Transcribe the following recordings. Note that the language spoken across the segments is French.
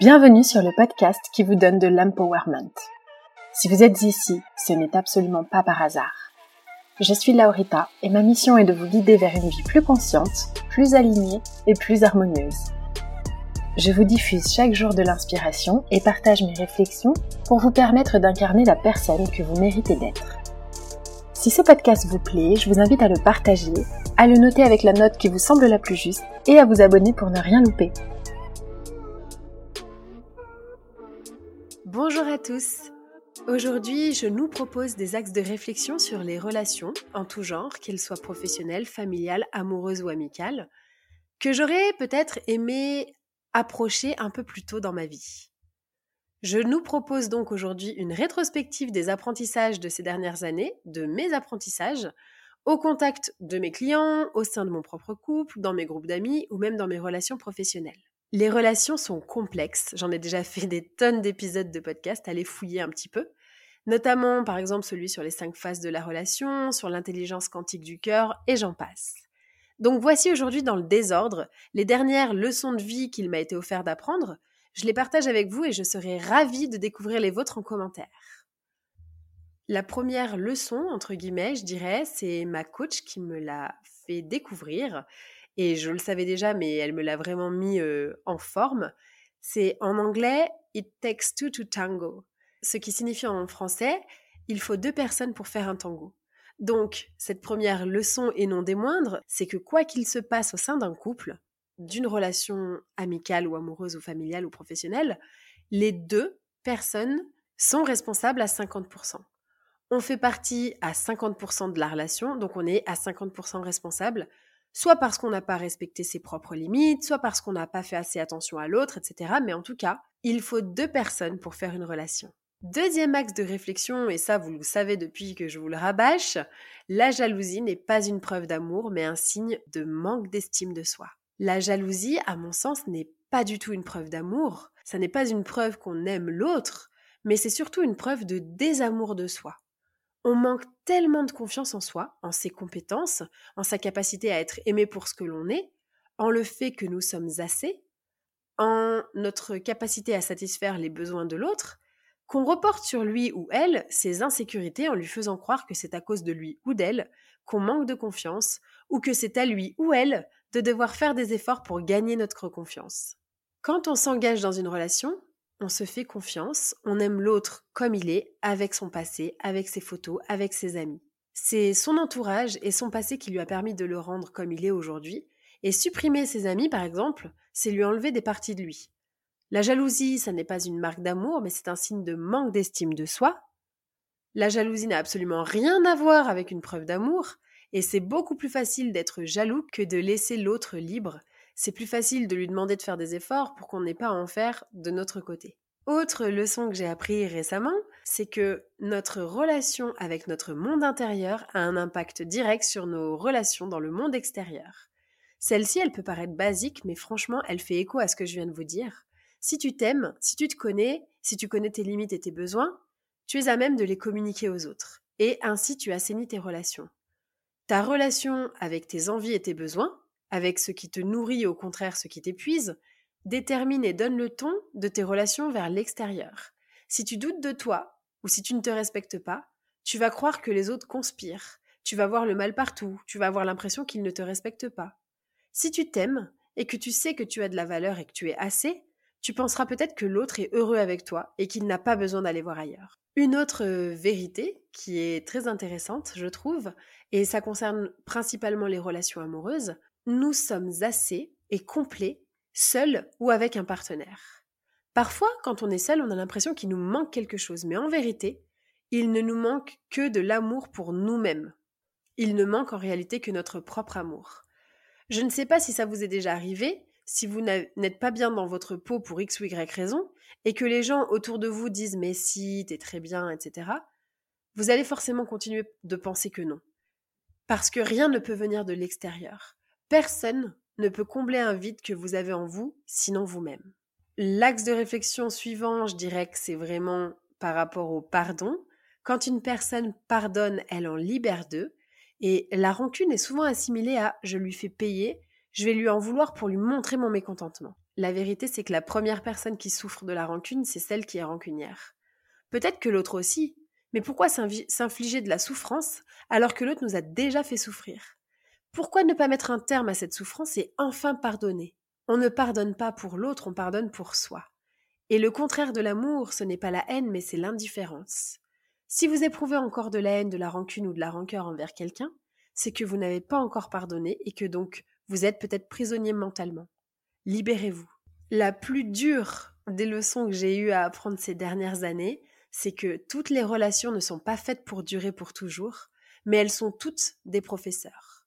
Bienvenue sur le podcast qui vous donne de l'empowerment. Si vous êtes ici, ce n'est absolument pas par hasard. Je suis Laurita et ma mission est de vous guider vers une vie plus consciente, plus alignée et plus harmonieuse. Je vous diffuse chaque jour de l'inspiration et partage mes réflexions pour vous permettre d'incarner la personne que vous méritez d'être. Si ce podcast vous plaît, je vous invite à le partager, à le noter avec la note qui vous semble la plus juste et à vous abonner pour ne rien louper. Bonjour à tous Aujourd'hui, je nous propose des axes de réflexion sur les relations en tout genre, qu'elles soient professionnelles, familiales, amoureuses ou amicales, que j'aurais peut-être aimé approcher un peu plus tôt dans ma vie. Je nous propose donc aujourd'hui une rétrospective des apprentissages de ces dernières années, de mes apprentissages, au contact de mes clients, au sein de mon propre couple, dans mes groupes d'amis ou même dans mes relations professionnelles. Les relations sont complexes, j'en ai déjà fait des tonnes d'épisodes de podcast, allez fouiller un petit peu, notamment par exemple celui sur les cinq phases de la relation, sur l'intelligence quantique du cœur, et j'en passe. Donc voici aujourd'hui dans le désordre les dernières leçons de vie qu'il m'a été offert d'apprendre. Je les partage avec vous et je serai ravie de découvrir les vôtres en commentaire. La première leçon, entre guillemets, je dirais, c'est ma coach qui me l'a fait découvrir. Et je le savais déjà, mais elle me l'a vraiment mis en forme. C'est en anglais It takes two to tango. Ce qui signifie en français Il faut deux personnes pour faire un tango. Donc, cette première leçon et non des moindres, c'est que quoi qu'il se passe au sein d'un couple, d'une relation amicale ou amoureuse ou familiale ou professionnelle, les deux personnes sont responsables à 50%. On fait partie à 50% de la relation, donc on est à 50% responsable, soit parce qu'on n'a pas respecté ses propres limites, soit parce qu'on n'a pas fait assez attention à l'autre, etc. Mais en tout cas, il faut deux personnes pour faire une relation. Deuxième axe de réflexion, et ça vous le savez depuis que je vous le rabâche, la jalousie n'est pas une preuve d'amour, mais un signe de manque d'estime de soi. La jalousie, à mon sens, n'est pas du tout une preuve d'amour, ça n'est pas une preuve qu'on aime l'autre, mais c'est surtout une preuve de désamour de soi. On manque tellement de confiance en soi, en ses compétences, en sa capacité à être aimé pour ce que l'on est, en le fait que nous sommes assez, en notre capacité à satisfaire les besoins de l'autre, qu'on reporte sur lui ou elle ses insécurités en lui faisant croire que c'est à cause de lui ou d'elle qu'on manque de confiance, ou que c'est à lui ou elle de devoir faire des efforts pour gagner notre confiance. Quand on s'engage dans une relation, on se fait confiance, on aime l'autre comme il est, avec son passé, avec ses photos, avec ses amis. C'est son entourage et son passé qui lui a permis de le rendre comme il est aujourd'hui, et supprimer ses amis, par exemple, c'est lui enlever des parties de lui. La jalousie, ça n'est pas une marque d'amour, mais c'est un signe de manque d'estime de soi. La jalousie n'a absolument rien à voir avec une preuve d'amour, et c'est beaucoup plus facile d'être jaloux que de laisser l'autre libre. C'est plus facile de lui demander de faire des efforts pour qu'on n'ait pas à en faire de notre côté. Autre leçon que j'ai appris récemment, c'est que notre relation avec notre monde intérieur a un impact direct sur nos relations dans le monde extérieur. Celle-ci, elle peut paraître basique, mais franchement, elle fait écho à ce que je viens de vous dire. Si tu t'aimes, si tu te connais, si tu connais tes limites et tes besoins, tu es à même de les communiquer aux autres. Et ainsi, tu assainis tes relations. Ta relation avec tes envies et tes besoins, avec ce qui te nourrit et au contraire ce qui t'épuise, détermine et donne le ton de tes relations vers l'extérieur. Si tu doutes de toi, ou si tu ne te respectes pas, tu vas croire que les autres conspirent, tu vas voir le mal partout, tu vas avoir l'impression qu'ils ne te respectent pas. Si tu t'aimes et que tu sais que tu as de la valeur et que tu es assez, tu penseras peut-être que l'autre est heureux avec toi et qu'il n'a pas besoin d'aller voir ailleurs. Une autre vérité qui est très intéressante, je trouve, et ça concerne principalement les relations amoureuses, nous sommes assez et complets, seuls ou avec un partenaire. Parfois, quand on est seul, on a l'impression qu'il nous manque quelque chose, mais en vérité, il ne nous manque que de l'amour pour nous-mêmes. Il ne manque en réalité que notre propre amour. Je ne sais pas si ça vous est déjà arrivé, si vous n'êtes pas bien dans votre peau pour X ou Y raison, et que les gens autour de vous disent mais si, t'es très bien, etc., vous allez forcément continuer de penser que non. Parce que rien ne peut venir de l'extérieur. Personne ne peut combler un vide que vous avez en vous, sinon vous-même. L'axe de réflexion suivant, je dirais que c'est vraiment par rapport au pardon. Quand une personne pardonne, elle en libère d'eux. Et la rancune est souvent assimilée à je lui fais payer je vais lui en vouloir pour lui montrer mon mécontentement. La vérité, c'est que la première personne qui souffre de la rancune, c'est celle qui est rancunière. Peut-être que l'autre aussi, mais pourquoi s'infliger de la souffrance alors que l'autre nous a déjà fait souffrir? Pourquoi ne pas mettre un terme à cette souffrance et enfin pardonner? On ne pardonne pas pour l'autre, on pardonne pour soi. Et le contraire de l'amour, ce n'est pas la haine, mais c'est l'indifférence. Si vous éprouvez encore de la haine, de la rancune ou de la rancœur envers quelqu'un, c'est que vous n'avez pas encore pardonné et que donc vous êtes peut-être prisonnier mentalement. Libérez-vous. La plus dure des leçons que j'ai eues à apprendre ces dernières années, c'est que toutes les relations ne sont pas faites pour durer pour toujours, mais elles sont toutes des professeurs.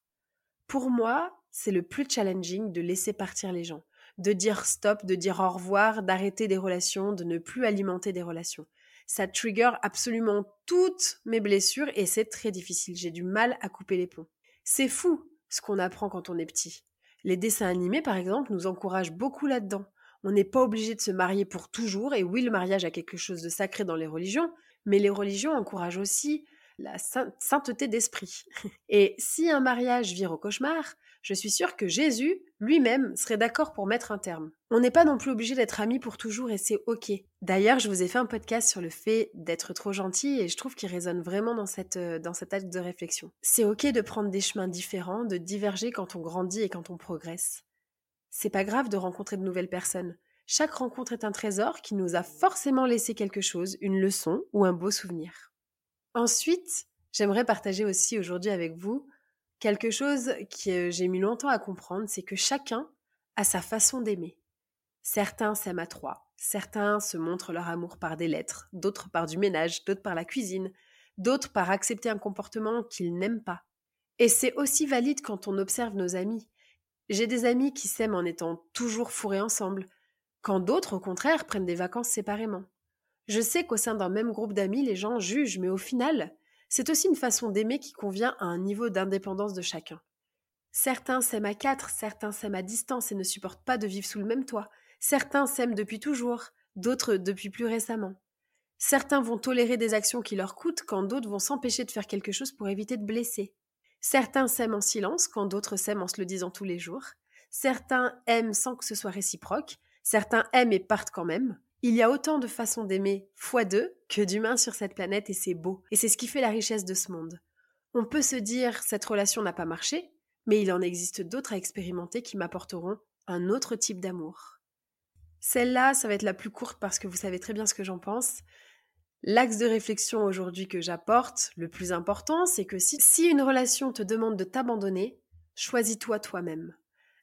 Pour moi, c'est le plus challenging de laisser partir les gens, de dire stop, de dire au revoir, d'arrêter des relations, de ne plus alimenter des relations. Ça trigger absolument toutes mes blessures et c'est très difficile. J'ai du mal à couper les ponts. C'est fou ce qu'on apprend quand on est petit. Les dessins animés, par exemple, nous encouragent beaucoup là-dedans. On n'est pas obligé de se marier pour toujours, et oui, le mariage a quelque chose de sacré dans les religions, mais les religions encouragent aussi la sainteté d'esprit. Et si un mariage vire au cauchemar, je suis sûre que Jésus lui-même serait d'accord pour mettre un terme. On n'est pas non plus obligé d'être amis pour toujours et c'est ok. D'ailleurs, je vous ai fait un podcast sur le fait d'être trop gentil et je trouve qu'il résonne vraiment dans, euh, cet acte de réflexion. C'est ok de prendre des chemins différents, de diverger quand on grandit et quand on progresse. C'est pas grave de rencontrer de nouvelles personnes. Chaque rencontre est un trésor qui nous a forcément laissé quelque chose, une leçon ou un beau souvenir. Ensuite, j'aimerais partager aussi aujourd'hui avec vous Quelque chose que j'ai mis longtemps à comprendre, c'est que chacun a sa façon d'aimer. Certains s'aiment à trois, certains se montrent leur amour par des lettres, d'autres par du ménage, d'autres par la cuisine, d'autres par accepter un comportement qu'ils n'aiment pas. Et c'est aussi valide quand on observe nos amis. J'ai des amis qui s'aiment en étant toujours fourrés ensemble, quand d'autres, au contraire, prennent des vacances séparément. Je sais qu'au sein d'un même groupe d'amis, les gens jugent, mais au final, c'est aussi une façon d'aimer qui convient à un niveau d'indépendance de chacun. Certains s'aiment à quatre, certains s'aiment à distance et ne supportent pas de vivre sous le même toit. Certains s'aiment depuis toujours, d'autres depuis plus récemment. Certains vont tolérer des actions qui leur coûtent quand d'autres vont s'empêcher de faire quelque chose pour éviter de blesser. Certains s'aiment en silence quand d'autres s'aiment en se le disant tous les jours. Certains aiment sans que ce soit réciproque. Certains aiment et partent quand même. Il y a autant de façons d'aimer fois deux que d'humains sur cette planète et c'est beau. Et c'est ce qui fait la richesse de ce monde. On peut se dire cette relation n'a pas marché, mais il en existe d'autres à expérimenter qui m'apporteront un autre type d'amour. Celle-là, ça va être la plus courte parce que vous savez très bien ce que j'en pense. L'axe de réflexion aujourd'hui que j'apporte, le plus important, c'est que si, si, une relation te demande de t'abandonner, choisis-toi toi-même.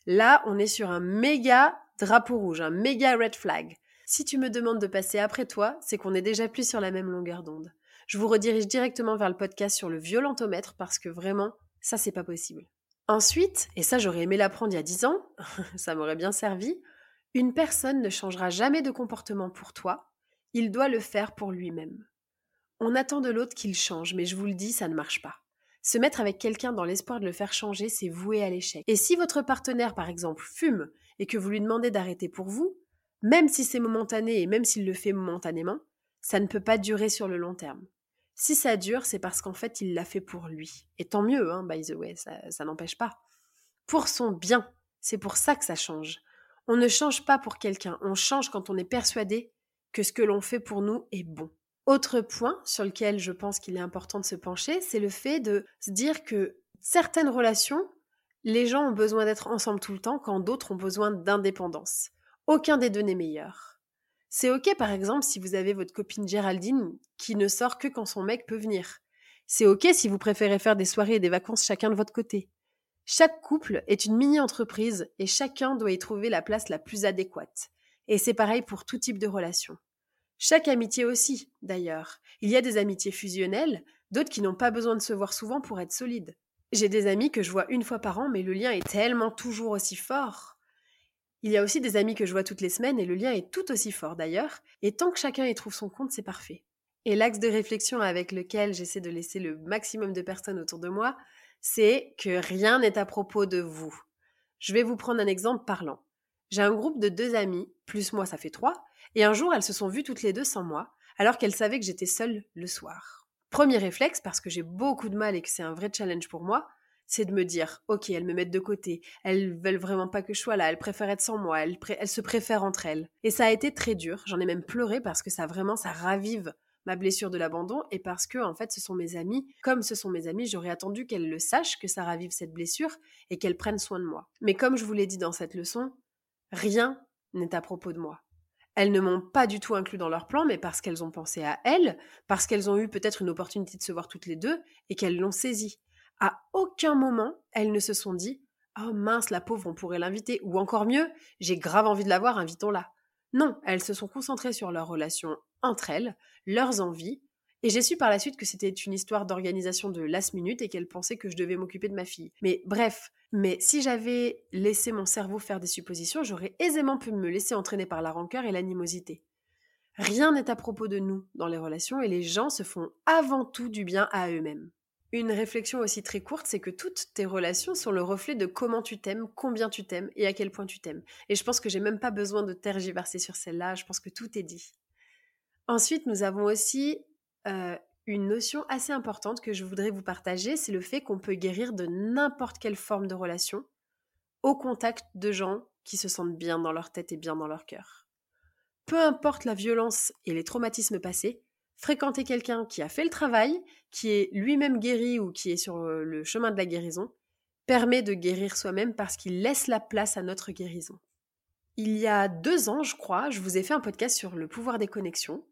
Là, on est sur un méga drapeau rouge, un méga red flag. Si tu me demandes de passer après toi, c'est qu'on est déjà plus sur la même longueur d'onde. Je vous redirige directement vers le podcast sur le violentomètre parce que vraiment, ça c'est pas possible. Ensuite, et ça j'aurais aimé l'apprendre il y a 10 ans, ça m'aurait bien servi, une personne ne changera jamais de comportement pour toi, il doit le faire pour lui-même. On attend de l'autre qu'il change, mais je vous le dis, ça ne marche pas. Se mettre avec quelqu'un dans l'espoir de le faire changer, c'est voué à l'échec. Et si votre partenaire, par exemple, fume et que vous lui demandez d'arrêter pour vous, même si c'est momentané et même s'il le fait momentanément, ça ne peut pas durer sur le long terme. Si ça dure, c'est parce qu'en fait, il l'a fait pour lui. Et tant mieux, hein, by the way, ça, ça n'empêche pas. Pour son bien, c'est pour ça que ça change. On ne change pas pour quelqu'un, on change quand on est persuadé que ce que l'on fait pour nous est bon. Autre point sur lequel je pense qu'il est important de se pencher, c'est le fait de se dire que certaines relations, les gens ont besoin d'être ensemble tout le temps quand d'autres ont besoin d'indépendance. Aucun des deux n'est meilleur. C'est ok par exemple si vous avez votre copine Géraldine qui ne sort que quand son mec peut venir. C'est ok si vous préférez faire des soirées et des vacances chacun de votre côté. Chaque couple est une mini-entreprise et chacun doit y trouver la place la plus adéquate. Et c'est pareil pour tout type de relation. Chaque amitié aussi, d'ailleurs. Il y a des amitiés fusionnelles, d'autres qui n'ont pas besoin de se voir souvent pour être solides. J'ai des amis que je vois une fois par an, mais le lien est tellement toujours aussi fort. Il y a aussi des amis que je vois toutes les semaines et le lien est tout aussi fort d'ailleurs, et tant que chacun y trouve son compte, c'est parfait. Et l'axe de réflexion avec lequel j'essaie de laisser le maximum de personnes autour de moi, c'est que rien n'est à propos de vous. Je vais vous prendre un exemple parlant. J'ai un groupe de deux amis, plus moi ça fait trois, et un jour, elles se sont vues toutes les deux sans moi, alors qu'elles savaient que j'étais seule le soir. Premier réflexe, parce que j'ai beaucoup de mal et que c'est un vrai challenge pour moi, c'est de me dire, ok, elles me mettent de côté, elles veulent vraiment pas que je sois là, elles préfèrent être sans moi, elles, elles se préfèrent entre elles. Et ça a été très dur, j'en ai même pleuré parce que ça vraiment, ça ravive ma blessure de l'abandon et parce que en fait ce sont mes amis. Comme ce sont mes amis, j'aurais attendu qu'elles le sachent que ça ravive cette blessure et qu'elles prennent soin de moi. Mais comme je vous l'ai dit dans cette leçon, rien n'est à propos de moi. Elles ne m'ont pas du tout inclus dans leur plan, mais parce qu'elles ont pensé à elles, parce qu'elles ont eu peut-être une opportunité de se voir toutes les deux et qu'elles l'ont saisie. À aucun moment, elles ne se sont dit Oh mince, la pauvre, on pourrait l'inviter, ou encore mieux, j'ai grave envie de la voir, invitons-la. Non, elles se sont concentrées sur leur relation entre elles, leurs envies, et j'ai su par la suite que c'était une histoire d'organisation de last minute et qu'elles pensaient que je devais m'occuper de ma fille. Mais bref, mais si j'avais laissé mon cerveau faire des suppositions, j'aurais aisément pu me laisser entraîner par la rancœur et l'animosité. Rien n'est à propos de nous dans les relations et les gens se font avant tout du bien à eux-mêmes. Une réflexion aussi très courte, c'est que toutes tes relations sont le reflet de comment tu t'aimes, combien tu t'aimes et à quel point tu t'aimes. Et je pense que j'ai même pas besoin de tergiverser sur celle-là, je pense que tout est dit. Ensuite, nous avons aussi euh, une notion assez importante que je voudrais vous partager, c'est le fait qu'on peut guérir de n'importe quelle forme de relation au contact de gens qui se sentent bien dans leur tête et bien dans leur cœur. Peu importe la violence et les traumatismes passés, fréquenter quelqu'un qui a fait le travail, qui est lui-même guéri ou qui est sur euh, le chemin de la guérison, permet de guérir soi-même parce qu'il laisse la place à notre guérison. Il y a deux ans, je crois, je vous ai fait un podcast sur le pouvoir des connexions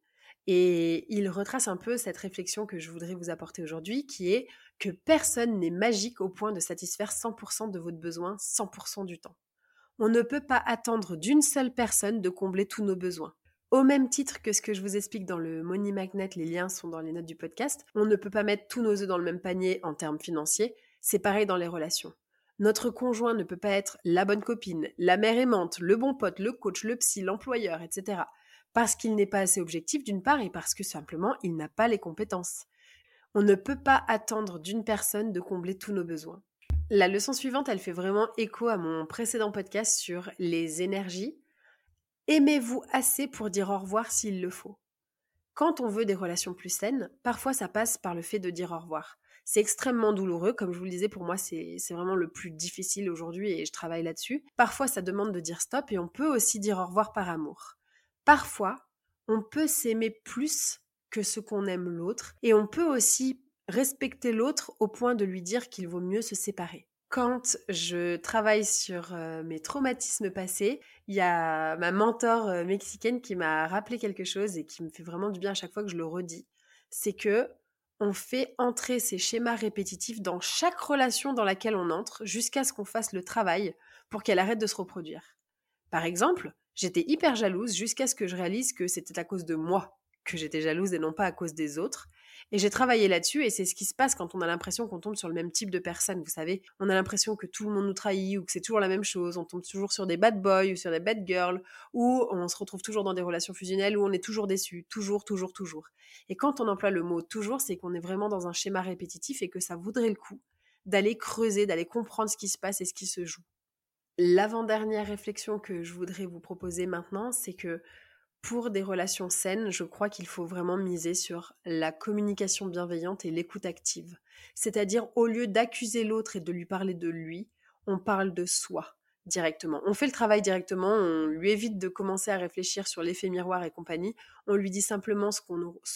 et il retrace un peu cette réflexion que je voudrais vous apporter aujourd'hui, qui est que personne n'est magique au point de satisfaire 100% de votre besoin 100% du temps. On ne peut pas attendre d'une seule personne de combler tous nos besoins. Au même titre que ce que je vous explique dans le Money Magnet, les liens sont dans les notes du podcast, on ne peut pas mettre tous nos œufs dans le même panier en termes financiers, c'est pareil dans les relations. Notre conjoint ne peut pas être la bonne copine, la mère aimante, le bon pote, le coach, le psy, l'employeur, etc. Parce qu'il n'est pas assez objectif d'une part et parce que simplement il n'a pas les compétences. On ne peut pas attendre d'une personne de combler tous nos besoins. La leçon suivante, elle fait vraiment écho à mon précédent podcast sur les énergies, Aimez-vous assez pour dire au revoir s'il le faut? Quand on veut des relations plus saines, parfois ça passe par le fait de dire au revoir. C'est extrêmement douloureux, comme je vous le disais, pour moi c'est vraiment le plus difficile aujourd'hui et je travaille là-dessus. Parfois ça demande de dire stop et on peut aussi dire au revoir par amour. Parfois, on peut s'aimer plus que ce qu'on aime l'autre et on peut aussi respecter l'autre au point de lui dire qu'il vaut mieux se séparer quand je travaille sur mes traumatismes passés, il y a ma mentor mexicaine qui m'a rappelé quelque chose et qui me fait vraiment du bien à chaque fois que je le redis. C'est que on fait entrer ces schémas répétitifs dans chaque relation dans laquelle on entre jusqu'à ce qu'on fasse le travail pour qu'elle arrête de se reproduire. Par exemple, j'étais hyper jalouse jusqu'à ce que je réalise que c'était à cause de moi que j'étais jalouse et non pas à cause des autres. Et j'ai travaillé là-dessus et c'est ce qui se passe quand on a l'impression qu'on tombe sur le même type de personne. Vous savez, on a l'impression que tout le monde nous trahit ou que c'est toujours la même chose. On tombe toujours sur des bad boys ou sur des bad girls ou on se retrouve toujours dans des relations fusionnelles où on est toujours déçu. Toujours, toujours, toujours. Et quand on emploie le mot toujours, c'est qu'on est vraiment dans un schéma répétitif et que ça voudrait le coup d'aller creuser, d'aller comprendre ce qui se passe et ce qui se joue. L'avant-dernière réflexion que je voudrais vous proposer maintenant, c'est que pour des relations saines, je crois qu'il faut vraiment miser sur la communication bienveillante et l'écoute active. C'est-à-dire, au lieu d'accuser l'autre et de lui parler de lui, on parle de soi directement. On fait le travail directement, on lui évite de commencer à réfléchir sur l'effet miroir et compagnie, on lui dit simplement ce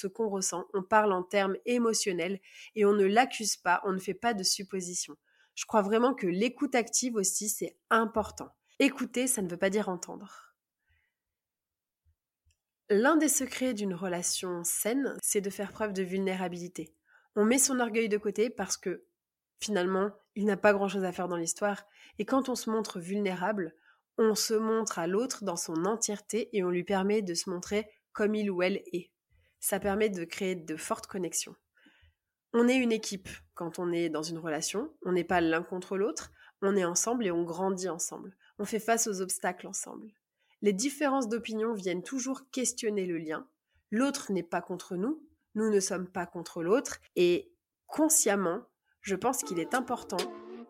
qu'on ressent, on parle en termes émotionnels et on ne l'accuse pas, on ne fait pas de suppositions. Je crois vraiment que l'écoute active aussi, c'est important. Écouter, ça ne veut pas dire entendre. L'un des secrets d'une relation saine, c'est de faire preuve de vulnérabilité. On met son orgueil de côté parce que finalement, il n'a pas grand-chose à faire dans l'histoire. Et quand on se montre vulnérable, on se montre à l'autre dans son entièreté et on lui permet de se montrer comme il ou elle est. Ça permet de créer de fortes connexions. On est une équipe quand on est dans une relation, on n'est pas l'un contre l'autre, on est ensemble et on grandit ensemble. On fait face aux obstacles ensemble. Les différences d'opinion viennent toujours questionner le lien. L'autre n'est pas contre nous, nous ne sommes pas contre l'autre, et consciemment, je pense qu'il est important,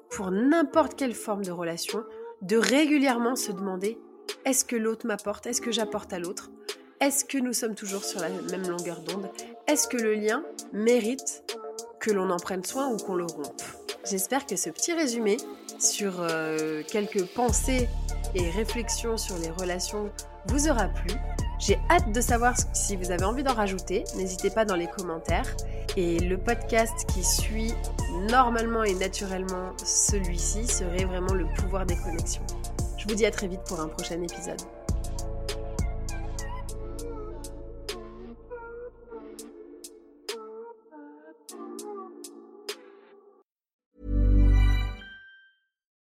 pour n'importe quelle forme de relation, de régulièrement se demander est-ce que l'autre m'apporte Est-ce que j'apporte à l'autre? Est-ce que nous sommes toujours sur la même longueur d'onde? Est-ce que le lien mérite que l'on en prenne soin ou qu'on le rompe? J'espère que ce petit résumé sur euh, quelques pensées et réflexions sur les relations vous aura plu. J'ai hâte de savoir si vous avez envie d'en rajouter. N'hésitez pas dans les commentaires. Et le podcast qui suit normalement et naturellement celui-ci serait vraiment le pouvoir des connexions. Je vous dis à très vite pour un prochain épisode.